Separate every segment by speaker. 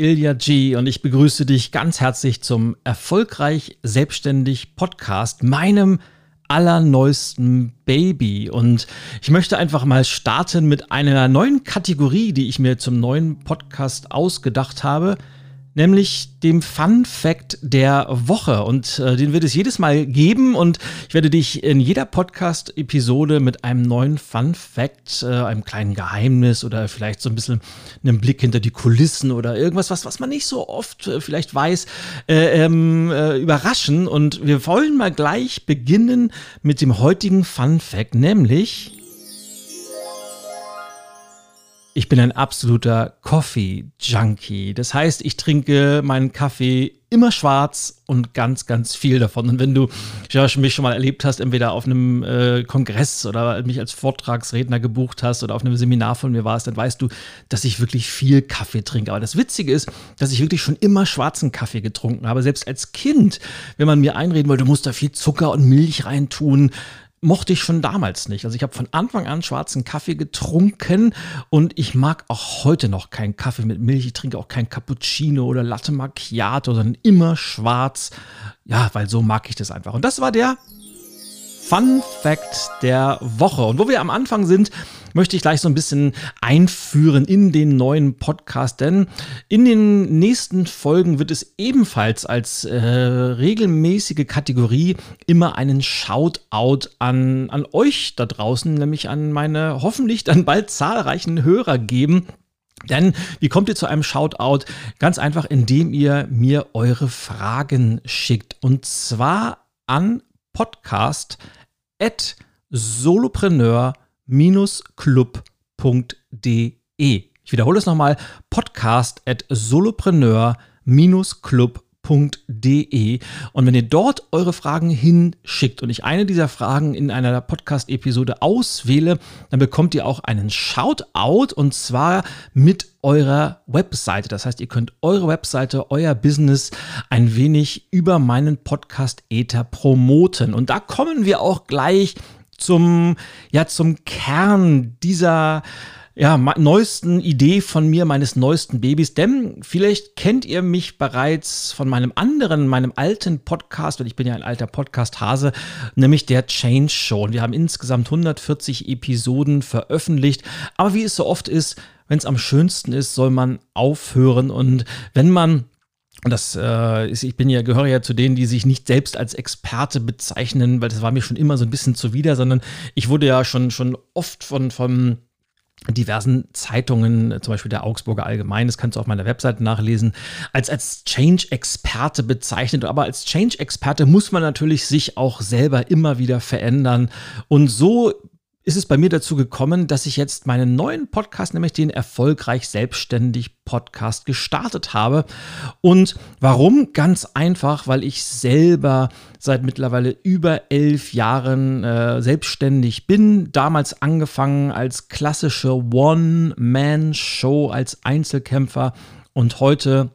Speaker 1: Ilja G und ich begrüße dich ganz herzlich zum Erfolgreich Selbstständig Podcast, meinem allerneuesten Baby. Und ich möchte einfach mal starten mit einer neuen Kategorie, die ich mir zum neuen Podcast ausgedacht habe nämlich dem Fun Fact der Woche. Und äh, den wird es jedes Mal geben. Und ich werde dich in jeder Podcast-Episode mit einem neuen Fun Fact, äh, einem kleinen Geheimnis oder vielleicht so ein bisschen einem Blick hinter die Kulissen oder irgendwas, was, was man nicht so oft äh, vielleicht weiß, äh, ähm, äh, überraschen. Und wir wollen mal gleich beginnen mit dem heutigen Fun Fact, nämlich ich bin ein absoluter Coffee-Junkie. Das heißt, ich trinke meinen Kaffee immer schwarz und ganz, ganz viel davon. Und wenn du ja, mich schon mal erlebt hast, entweder auf einem äh, Kongress oder mich als Vortragsredner gebucht hast oder auf einem Seminar von mir warst, dann weißt du, dass ich wirklich viel Kaffee trinke. Aber das Witzige ist, dass ich wirklich schon immer schwarzen Kaffee getrunken habe. Selbst als Kind, wenn man mir einreden wollte, du musst da viel Zucker und Milch reintun, mochte ich schon damals nicht. Also ich habe von Anfang an schwarzen Kaffee getrunken und ich mag auch heute noch keinen Kaffee mit Milch. Ich trinke auch kein Cappuccino oder Latte Macchiato, sondern immer schwarz. Ja, weil so mag ich das einfach. Und das war der Fun Fact der Woche. Und wo wir am Anfang sind, möchte ich gleich so ein bisschen einführen in den neuen Podcast, denn in den nächsten Folgen wird es ebenfalls als äh, regelmäßige Kategorie immer einen Shoutout an, an euch da draußen, nämlich an meine hoffentlich dann bald zahlreichen Hörer geben. Denn wie kommt ihr zu einem Shoutout? Ganz einfach, indem ihr mir eure Fragen schickt. Und zwar an podcast at solopreneur-club.de. Ich wiederhole es nochmal, podcast at solopreneur-club.de. Und wenn ihr dort eure Fragen hinschickt und ich eine dieser Fragen in einer Podcast-Episode auswähle, dann bekommt ihr auch einen Shoutout und zwar mit eurer Webseite. Das heißt, ihr könnt eure Webseite, euer Business ein wenig über meinen Podcast Ether promoten. Und da kommen wir auch gleich zum, ja, zum Kern dieser ja, neuesten Idee von mir, meines neuesten Babys. Denn vielleicht kennt ihr mich bereits von meinem anderen, meinem alten Podcast, und ich bin ja ein alter Podcast-Hase, nämlich der Change Show. Und wir haben insgesamt 140 Episoden veröffentlicht. Aber wie es so oft ist, wenn es am schönsten ist, soll man aufhören. Und wenn man das äh, ist, ich bin ja, gehöre ja zu denen, die sich nicht selbst als Experte bezeichnen, weil das war mir schon immer so ein bisschen zuwider, sondern ich wurde ja schon, schon oft von, von diversen Zeitungen, zum Beispiel der Augsburger Allgemein, das kannst du auf meiner Webseite nachlesen, als, als Change-Experte bezeichnet. Aber als Change-Experte muss man natürlich sich auch selber immer wieder verändern. Und so ist es bei mir dazu gekommen, dass ich jetzt meinen neuen Podcast, nämlich den Erfolgreich Selbstständig Podcast, gestartet habe. Und warum? Ganz einfach, weil ich selber seit mittlerweile über elf Jahren äh, selbstständig bin. Damals angefangen als klassische One-Man-Show als Einzelkämpfer und heute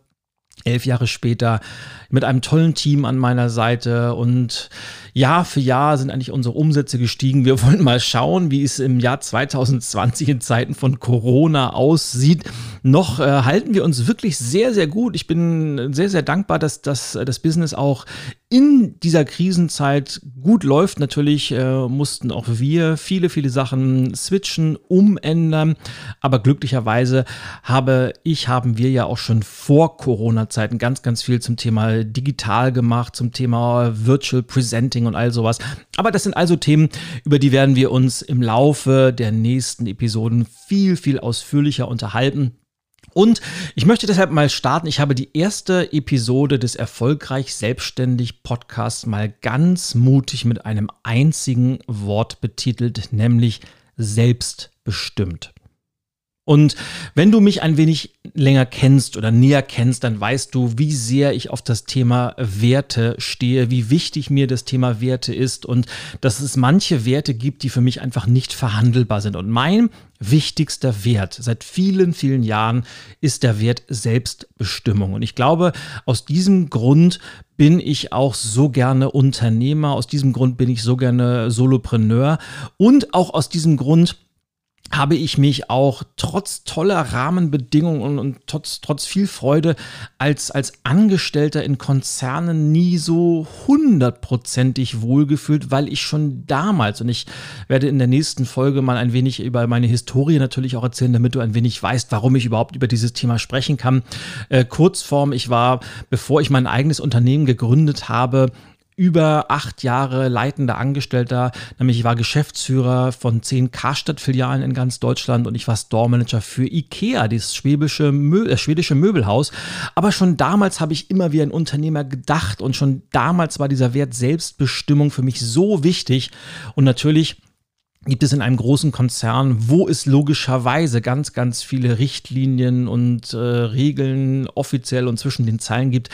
Speaker 1: elf Jahre später mit einem tollen Team an meiner Seite und Jahr für Jahr sind eigentlich unsere Umsätze gestiegen. Wir wollen mal schauen, wie es im Jahr 2020 in Zeiten von Corona aussieht. noch äh, halten wir uns wirklich sehr, sehr gut. Ich bin sehr, sehr dankbar, dass, dass das Business auch in dieser Krisenzeit gut läuft. Natürlich äh, mussten auch wir viele, viele Sachen switchen, umändern. Aber glücklicherweise habe ich, haben wir ja auch schon vor Corona-Zeiten ganz, ganz viel zum Thema digital gemacht, zum Thema Virtual Presenting und all sowas. Aber das sind also Themen, über die werden wir uns im Laufe der nächsten Episoden viel, viel ausführlicher unterhalten. Und ich möchte deshalb mal starten. Ich habe die erste Episode des Erfolgreich Selbstständig Podcasts mal ganz mutig mit einem einzigen Wort betitelt, nämlich selbstbestimmt. Und wenn du mich ein wenig länger kennst oder näher kennst, dann weißt du, wie sehr ich auf das Thema Werte stehe, wie wichtig mir das Thema Werte ist und dass es manche Werte gibt, die für mich einfach nicht verhandelbar sind. Und mein wichtigster Wert seit vielen, vielen Jahren ist der Wert Selbstbestimmung. Und ich glaube, aus diesem Grund bin ich auch so gerne Unternehmer, aus diesem Grund bin ich so gerne Solopreneur und auch aus diesem Grund habe ich mich auch trotz toller Rahmenbedingungen und, trotz, trotz viel Freude als, als Angestellter in Konzernen nie so hundertprozentig wohlgefühlt, weil ich schon damals, und ich werde in der nächsten Folge mal ein wenig über meine Historie natürlich auch erzählen, damit du ein wenig weißt, warum ich überhaupt über dieses Thema sprechen kann. Äh, Kurzform, ich war, bevor ich mein eigenes Unternehmen gegründet habe, über acht Jahre leitender Angestellter, nämlich ich war Geschäftsführer von zehn Karstadt-Filialen in ganz Deutschland und ich war Store-Manager für Ikea, das schwäbische, Mö das schwedische Möbelhaus. Aber schon damals habe ich immer wie ein Unternehmer gedacht und schon damals war dieser Wert Selbstbestimmung für mich so wichtig und natürlich gibt es in einem großen Konzern, wo es logischerweise ganz, ganz viele Richtlinien und äh, Regeln offiziell und zwischen den Zeilen gibt,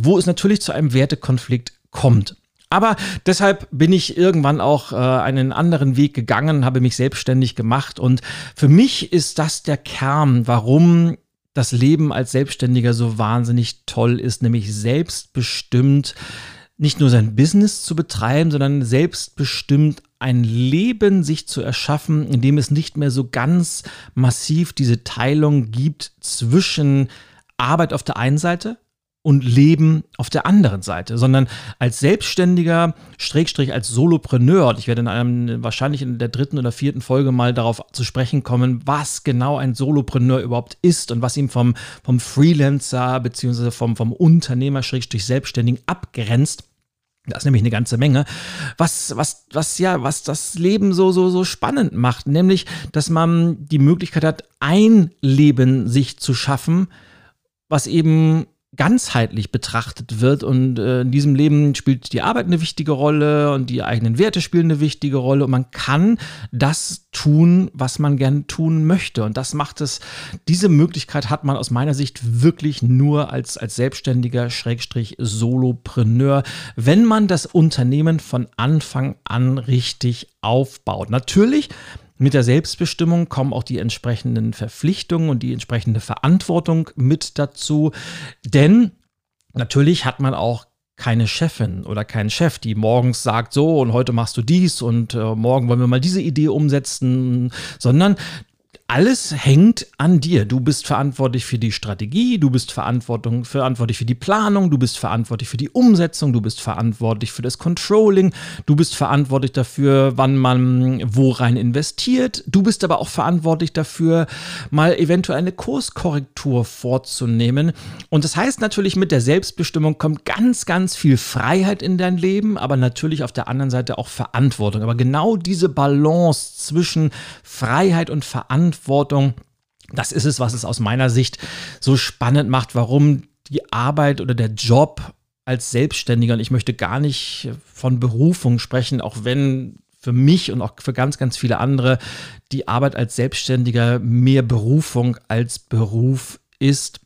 Speaker 1: wo es natürlich zu einem Wertekonflikt kommt. Aber deshalb bin ich irgendwann auch äh, einen anderen Weg gegangen, habe mich selbstständig gemacht und für mich ist das der Kern, warum das Leben als Selbstständiger so wahnsinnig toll ist, nämlich selbstbestimmt nicht nur sein Business zu betreiben, sondern selbstbestimmt ein Leben sich zu erschaffen, in dem es nicht mehr so ganz massiv diese Teilung gibt zwischen Arbeit auf der einen Seite und Leben auf der anderen Seite, sondern als Selbstständiger, Schrägstrich als Solopreneur, und ich werde in einem, wahrscheinlich in der dritten oder vierten Folge mal darauf zu sprechen kommen, was genau ein Solopreneur überhaupt ist und was ihn vom, vom Freelancer bzw. vom, vom Unternehmer, Schrägstrich Selbstständigen abgrenzt. Das ist nämlich eine ganze Menge. Was, was, was, ja, was das Leben so, so, so spannend macht, nämlich, dass man die Möglichkeit hat, ein Leben sich zu schaffen, was eben ganzheitlich betrachtet wird. Und äh, in diesem Leben spielt die Arbeit eine wichtige Rolle und die eigenen Werte spielen eine wichtige Rolle. Und man kann das tun, was man gerne tun möchte. Und das macht es, diese Möglichkeit hat man aus meiner Sicht wirklich nur als, als selbstständiger Schrägstrich Solopreneur, wenn man das Unternehmen von Anfang an richtig aufbaut. Natürlich mit der Selbstbestimmung kommen auch die entsprechenden Verpflichtungen und die entsprechende Verantwortung mit dazu. Denn natürlich hat man auch keine Chefin oder keinen Chef, die morgens sagt, so und heute machst du dies und äh, morgen wollen wir mal diese Idee umsetzen, sondern alles hängt an dir. Du bist verantwortlich für die Strategie, du bist Verantwortung, verantwortlich für die Planung, du bist verantwortlich für die Umsetzung, du bist verantwortlich für das Controlling, du bist verantwortlich dafür, wann man wo rein investiert. Du bist aber auch verantwortlich dafür, mal eventuell eine Kurskorrektur vorzunehmen. Und das heißt natürlich, mit der Selbstbestimmung kommt ganz, ganz viel Freiheit in dein Leben, aber natürlich auf der anderen Seite auch Verantwortung. Aber genau diese Balance zwischen Freiheit und Verantwortung, Verantwortung. Das ist es, was es aus meiner Sicht so spannend macht, warum die Arbeit oder der Job als Selbstständiger, und ich möchte gar nicht von Berufung sprechen, auch wenn für mich und auch für ganz, ganz viele andere die Arbeit als Selbstständiger mehr Berufung als Beruf ist.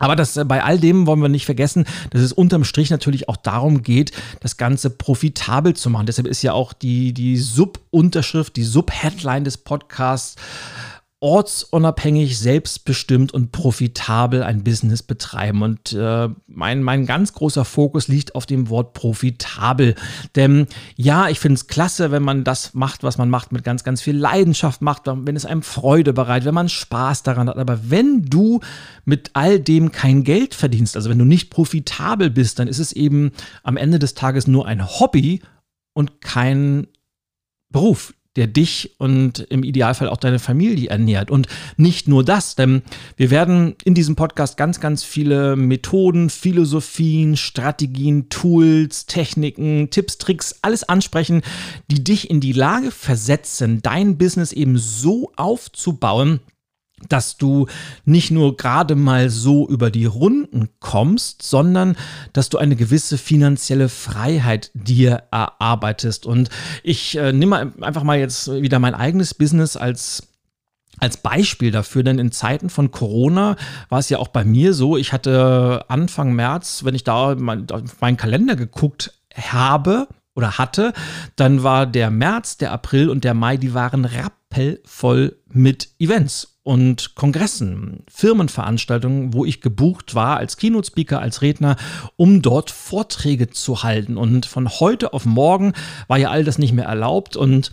Speaker 1: Aber das, äh, bei all dem wollen wir nicht vergessen, dass es unterm Strich natürlich auch darum geht, das Ganze profitabel zu machen. Deshalb ist ja auch die, die Sub-Unterschrift, die Sub-Headline des Podcasts ortsunabhängig, selbstbestimmt und profitabel ein Business betreiben. Und äh, mein, mein ganz großer Fokus liegt auf dem Wort profitabel. Denn ja, ich finde es klasse, wenn man das macht, was man macht, mit ganz, ganz viel Leidenschaft macht, wenn es einem Freude bereitet, wenn man Spaß daran hat. Aber wenn du mit all dem kein Geld verdienst, also wenn du nicht profitabel bist, dann ist es eben am Ende des Tages nur ein Hobby und kein Beruf, der dich und im Idealfall auch deine Familie ernährt. Und nicht nur das, denn wir werden in diesem Podcast ganz, ganz viele Methoden, Philosophien, Strategien, Tools, Techniken, Tipps, Tricks, alles ansprechen, die dich in die Lage versetzen, dein Business eben so aufzubauen, dass du nicht nur gerade mal so über die Runden kommst, sondern dass du eine gewisse finanzielle Freiheit dir erarbeitest. Und ich äh, nehme einfach mal jetzt wieder mein eigenes Business als als Beispiel dafür, denn in Zeiten von Corona war es ja auch bei mir so, ich hatte Anfang März, wenn ich da mein, auf meinen Kalender geguckt habe oder hatte, dann war der März, der April und der Mai, die waren rappelvoll mit Events und Kongressen, Firmenveranstaltungen, wo ich gebucht war als Keynote-Speaker, als Redner, um dort Vorträge zu halten. Und von heute auf morgen war ja all das nicht mehr erlaubt und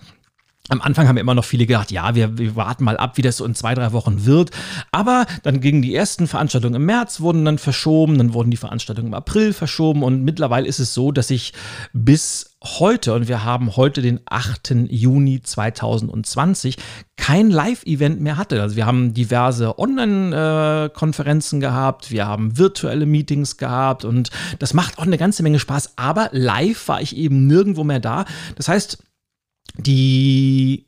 Speaker 1: am Anfang haben immer noch viele gedacht, ja, wir, wir, warten mal ab, wie das so in zwei, drei Wochen wird. Aber dann gingen die ersten Veranstaltungen im März, wurden dann verschoben, dann wurden die Veranstaltungen im April verschoben und mittlerweile ist es so, dass ich bis heute, und wir haben heute den 8. Juni 2020, kein Live-Event mehr hatte. Also wir haben diverse Online-Konferenzen gehabt, wir haben virtuelle Meetings gehabt und das macht auch eine ganze Menge Spaß. Aber live war ich eben nirgendwo mehr da. Das heißt, die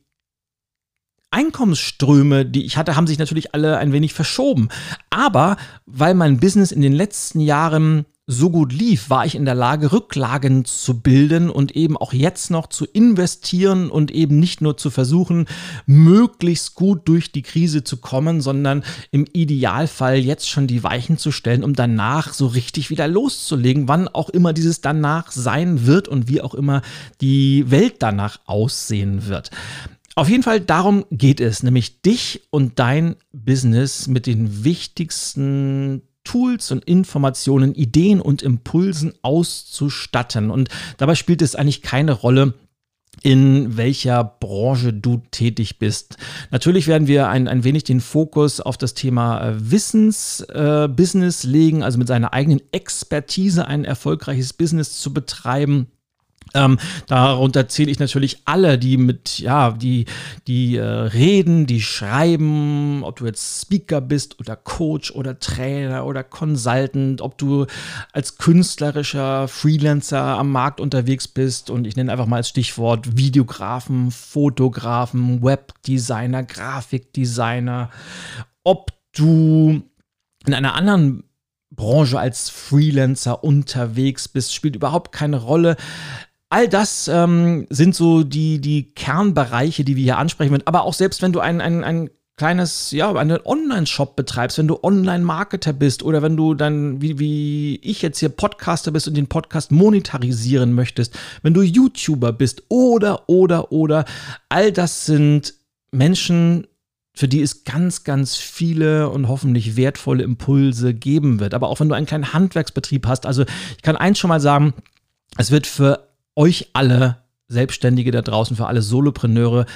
Speaker 1: Einkommensströme, die ich hatte, haben sich natürlich alle ein wenig verschoben. Aber weil mein Business in den letzten Jahren so gut lief, war ich in der Lage, Rücklagen zu bilden und eben auch jetzt noch zu investieren und eben nicht nur zu versuchen, möglichst gut durch die Krise zu kommen, sondern im Idealfall jetzt schon die Weichen zu stellen, um danach so richtig wieder loszulegen, wann auch immer dieses danach sein wird und wie auch immer die Welt danach aussehen wird. Auf jeden Fall darum geht es, nämlich dich und dein Business mit den wichtigsten Tools und Informationen, Ideen und Impulsen auszustatten. Und dabei spielt es eigentlich keine Rolle, in welcher Branche du tätig bist. Natürlich werden wir ein, ein wenig den Fokus auf das Thema äh, Wissensbusiness äh, legen, also mit seiner eigenen Expertise ein erfolgreiches Business zu betreiben. Ähm, darunter zähle ich natürlich alle, die mit, ja, die, die äh, reden, die schreiben, ob du jetzt Speaker bist oder Coach oder Trainer oder Consultant, ob du als künstlerischer Freelancer am Markt unterwegs bist und ich nenne einfach mal als Stichwort Videografen, Fotografen, Webdesigner, Grafikdesigner, ob du in einer anderen Branche als Freelancer unterwegs bist, spielt überhaupt keine Rolle. All das ähm, sind so die, die Kernbereiche, die wir hier ansprechen. Aber auch selbst wenn du ein, ein, ein kleines, ja, einen Online-Shop betreibst, wenn du Online-Marketer bist oder wenn du dann, wie, wie ich jetzt hier Podcaster bist und den Podcast monetarisieren möchtest, wenn du YouTuber bist oder, oder, oder, all das sind Menschen, für die es ganz, ganz viele und hoffentlich wertvolle Impulse geben wird. Aber auch wenn du einen kleinen Handwerksbetrieb hast, also ich kann eins schon mal sagen, es wird für euch alle Selbstständige da draußen, für alle Solopreneure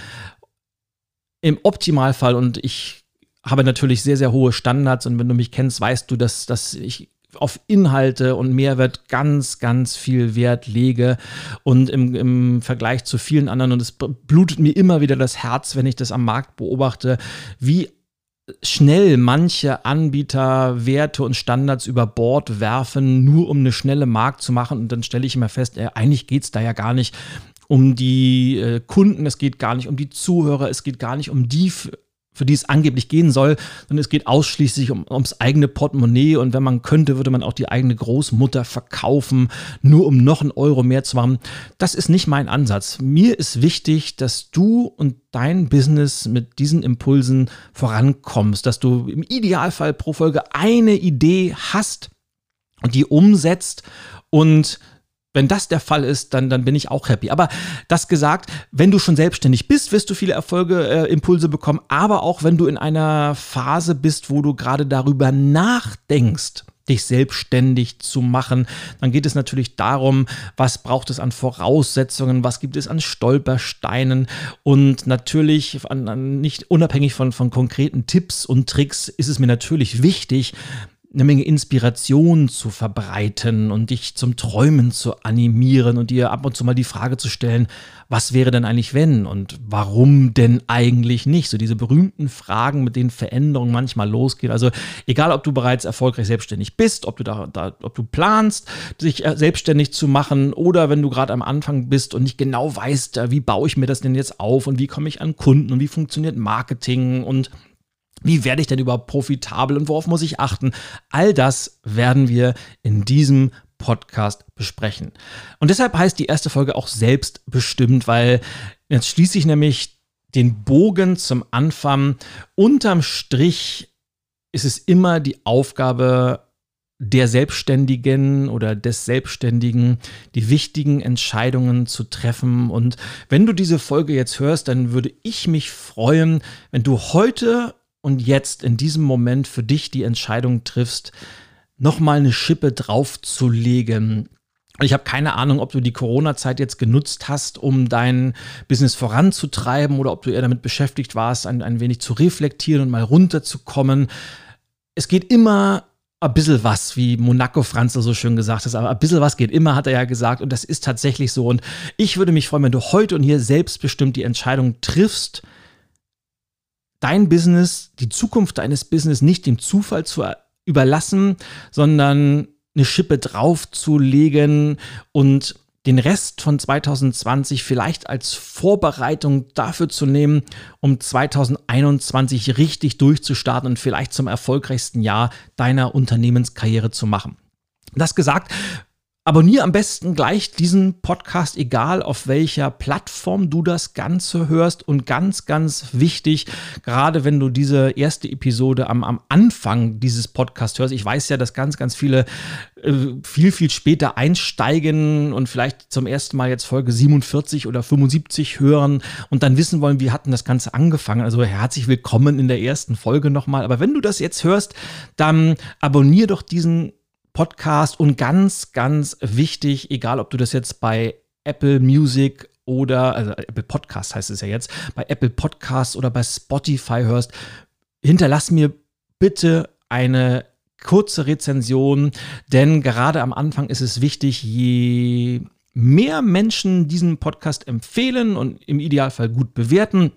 Speaker 1: im Optimalfall und ich habe natürlich sehr, sehr hohe Standards und wenn du mich kennst, weißt du, dass, dass ich auf Inhalte und Mehrwert ganz, ganz viel Wert lege. Und im, im Vergleich zu vielen anderen und es blutet mir immer wieder das Herz, wenn ich das am Markt beobachte, wie schnell manche Anbieter Werte und Standards über Bord werfen, nur um eine schnelle Markt zu machen. Und dann stelle ich immer fest, äh, eigentlich geht es da ja gar nicht um die äh, Kunden, es geht gar nicht um die Zuhörer, es geht gar nicht um die für die es angeblich gehen soll, sondern es geht ausschließlich um, ums eigene Portemonnaie und wenn man könnte, würde man auch die eigene Großmutter verkaufen, nur um noch einen Euro mehr zu machen. Das ist nicht mein Ansatz. Mir ist wichtig, dass du und dein Business mit diesen Impulsen vorankommst, dass du im Idealfall pro Folge eine Idee hast und die umsetzt und wenn das der Fall ist, dann, dann bin ich auch happy. Aber das gesagt, wenn du schon selbstständig bist, wirst du viele Erfolge, äh, Impulse bekommen. Aber auch wenn du in einer Phase bist, wo du gerade darüber nachdenkst, dich selbstständig zu machen, dann geht es natürlich darum, was braucht es an Voraussetzungen, was gibt es an Stolpersteinen und natürlich an, an nicht unabhängig von, von konkreten Tipps und Tricks ist es mir natürlich wichtig, eine Menge Inspiration zu verbreiten und dich zum Träumen zu animieren und dir ab und zu mal die Frage zu stellen, was wäre denn eigentlich wenn und warum denn eigentlich nicht? So diese berühmten Fragen, mit denen Veränderungen manchmal losgehen. Also egal, ob du bereits erfolgreich selbstständig bist, ob du da, da ob du planst, dich äh, selbstständig zu machen oder wenn du gerade am Anfang bist und nicht genau weißt, äh, wie baue ich mir das denn jetzt auf und wie komme ich an Kunden und wie funktioniert Marketing und wie werde ich denn überhaupt profitabel und worauf muss ich achten? All das werden wir in diesem Podcast besprechen. Und deshalb heißt die erste Folge auch selbstbestimmt, weil jetzt schließe ich nämlich den Bogen zum Anfang. Unterm Strich ist es immer die Aufgabe der Selbstständigen oder des Selbstständigen, die wichtigen Entscheidungen zu treffen. Und wenn du diese Folge jetzt hörst, dann würde ich mich freuen, wenn du heute und jetzt in diesem Moment für dich die Entscheidung triffst, nochmal eine Schippe draufzulegen. Ich habe keine Ahnung, ob du die Corona-Zeit jetzt genutzt hast, um dein Business voranzutreiben oder ob du eher damit beschäftigt warst, ein, ein wenig zu reflektieren und mal runterzukommen. Es geht immer ein bisschen was, wie Monaco Franzl so schön gesagt hat, aber ein bisschen was geht immer, hat er ja gesagt, und das ist tatsächlich so. Und ich würde mich freuen, wenn du heute und hier selbstbestimmt die Entscheidung triffst, dein Business, die Zukunft deines Business nicht dem Zufall zu überlassen, sondern eine Schippe draufzulegen und den Rest von 2020 vielleicht als Vorbereitung dafür zu nehmen, um 2021 richtig durchzustarten und vielleicht zum erfolgreichsten Jahr deiner Unternehmenskarriere zu machen. Das gesagt, Abonniere am besten gleich diesen Podcast, egal auf welcher Plattform du das Ganze hörst. Und ganz, ganz wichtig, gerade wenn du diese erste Episode am, am Anfang dieses Podcasts hörst. Ich weiß ja, dass ganz, ganz viele äh, viel, viel später einsteigen und vielleicht zum ersten Mal jetzt Folge 47 oder 75 hören und dann wissen wollen, wie hatten das Ganze angefangen. Also herzlich willkommen in der ersten Folge nochmal. Aber wenn du das jetzt hörst, dann abonniere doch diesen Podcast und ganz, ganz wichtig, egal ob du das jetzt bei Apple Music oder, also Apple Podcast heißt es ja jetzt, bei Apple Podcast oder bei Spotify hörst, hinterlass mir bitte eine kurze Rezension, denn gerade am Anfang ist es wichtig, je mehr Menschen diesen Podcast empfehlen und im Idealfall gut bewerten,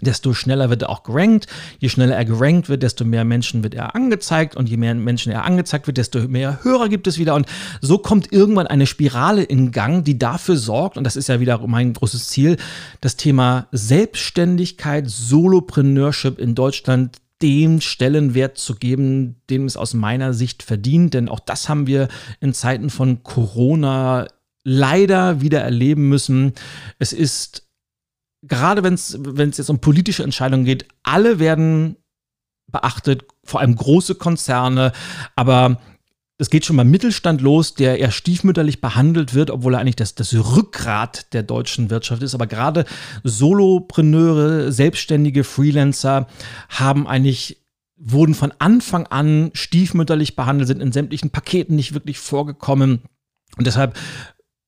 Speaker 1: desto schneller wird er auch gerankt. Je schneller er gerankt wird, desto mehr Menschen wird er angezeigt und je mehr Menschen er angezeigt wird, desto mehr Hörer gibt es wieder und so kommt irgendwann eine Spirale in Gang, die dafür sorgt und das ist ja wieder mein großes Ziel, das Thema Selbstständigkeit, Solopreneurship in Deutschland dem Stellenwert zu geben, den es aus meiner Sicht verdient, denn auch das haben wir in Zeiten von Corona leider wieder erleben müssen. Es ist gerade wenn es jetzt um politische Entscheidungen geht, alle werden beachtet, vor allem große Konzerne, aber es geht schon beim Mittelstand los, der eher stiefmütterlich behandelt wird, obwohl er eigentlich das, das Rückgrat der deutschen Wirtschaft ist. Aber gerade Solopreneure, selbstständige Freelancer haben eigentlich wurden von Anfang an stiefmütterlich behandelt, sind in sämtlichen Paketen nicht wirklich vorgekommen. Und deshalb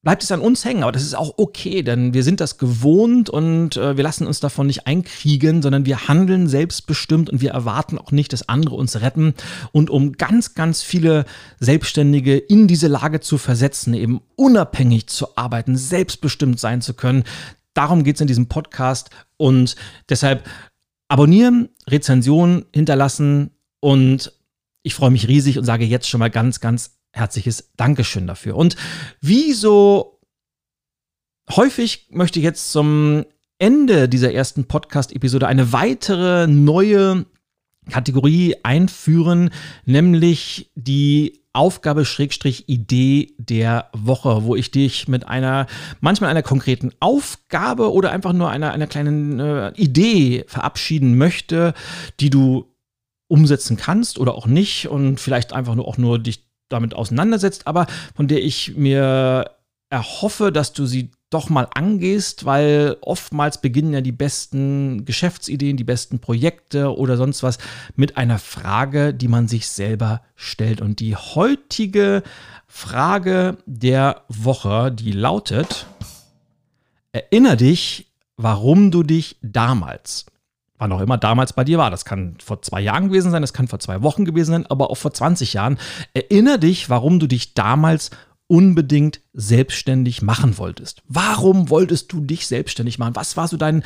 Speaker 1: bleibt es an uns hängen. Aber das ist auch okay, denn wir sind das gewohnt und äh, wir lassen uns davon nicht einkriegen, sondern wir handeln selbstbestimmt und wir erwarten auch nicht, dass andere uns retten. Und um ganz, ganz viele Selbstständige in diese Lage zu versetzen, eben unabhängig zu arbeiten, selbstbestimmt sein zu können, darum geht es in diesem Podcast. Und deshalb abonnieren, Rezensionen hinterlassen und ich freue mich riesig und sage jetzt schon mal ganz, ganz herzliches Dankeschön dafür. Und wie so häufig möchte ich jetzt zum Ende dieser ersten Podcast-Episode eine weitere neue Kategorie einführen, nämlich die Aufgabe Schrägstrich Idee der Woche, wo ich dich mit einer, manchmal einer konkreten Aufgabe oder einfach nur einer, einer kleinen äh, Idee verabschieden möchte, die du umsetzen kannst oder auch nicht und vielleicht einfach nur auch nur dich damit auseinandersetzt, aber von der ich mir erhoffe, dass du sie doch mal angehst, weil oftmals beginnen ja die besten Geschäftsideen, die besten Projekte oder sonst was mit einer Frage, die man sich selber stellt. Und die heutige Frage der Woche, die lautet, erinner dich, warum du dich damals, wann auch immer damals bei dir war, das kann vor zwei Jahren gewesen sein, das kann vor zwei Wochen gewesen sein, aber auch vor 20 Jahren, erinner dich, warum du dich damals unbedingt selbstständig machen wolltest. Warum wolltest du dich selbstständig machen? Was war so dein,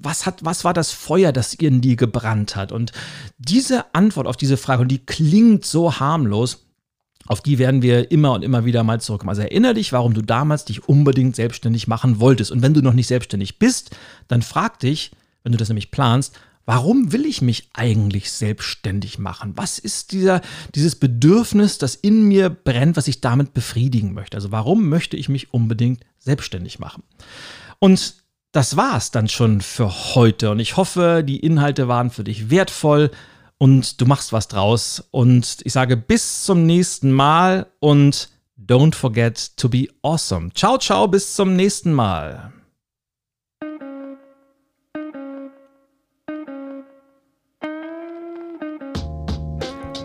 Speaker 1: was hat, was war das Feuer, das in dir gebrannt hat? Und diese Antwort auf diese Frage, und die klingt so harmlos, auf die werden wir immer und immer wieder mal zurückkommen. Also erinnere dich, warum du damals dich unbedingt selbstständig machen wolltest. Und wenn du noch nicht selbstständig bist, dann frag dich, wenn du das nämlich planst, Warum will ich mich eigentlich selbstständig machen? Was ist dieser, dieses Bedürfnis, das in mir brennt, was ich damit befriedigen möchte? Also warum möchte ich mich unbedingt selbstständig machen? Und das war es dann schon für heute. Und ich hoffe, die Inhalte waren für dich wertvoll und du machst was draus. Und ich sage bis zum nächsten Mal und don't forget to be awesome. Ciao, ciao, bis zum nächsten Mal.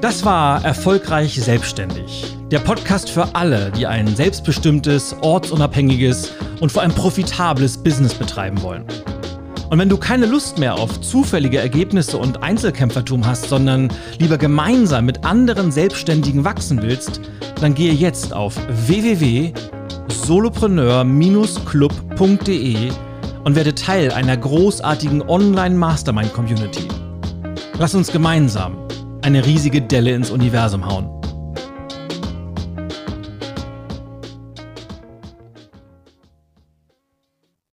Speaker 1: Das war Erfolgreich Selbstständig. Der Podcast für alle, die ein selbstbestimmtes, ortsunabhängiges und vor allem profitables Business betreiben wollen. Und wenn du keine Lust mehr auf zufällige Ergebnisse und Einzelkämpfertum hast, sondern lieber gemeinsam mit anderen Selbstständigen wachsen willst, dann gehe jetzt auf www.solopreneur-club.de und werde Teil einer großartigen Online-Mastermind-Community. Lass uns gemeinsam eine riesige Delle ins Universum hauen.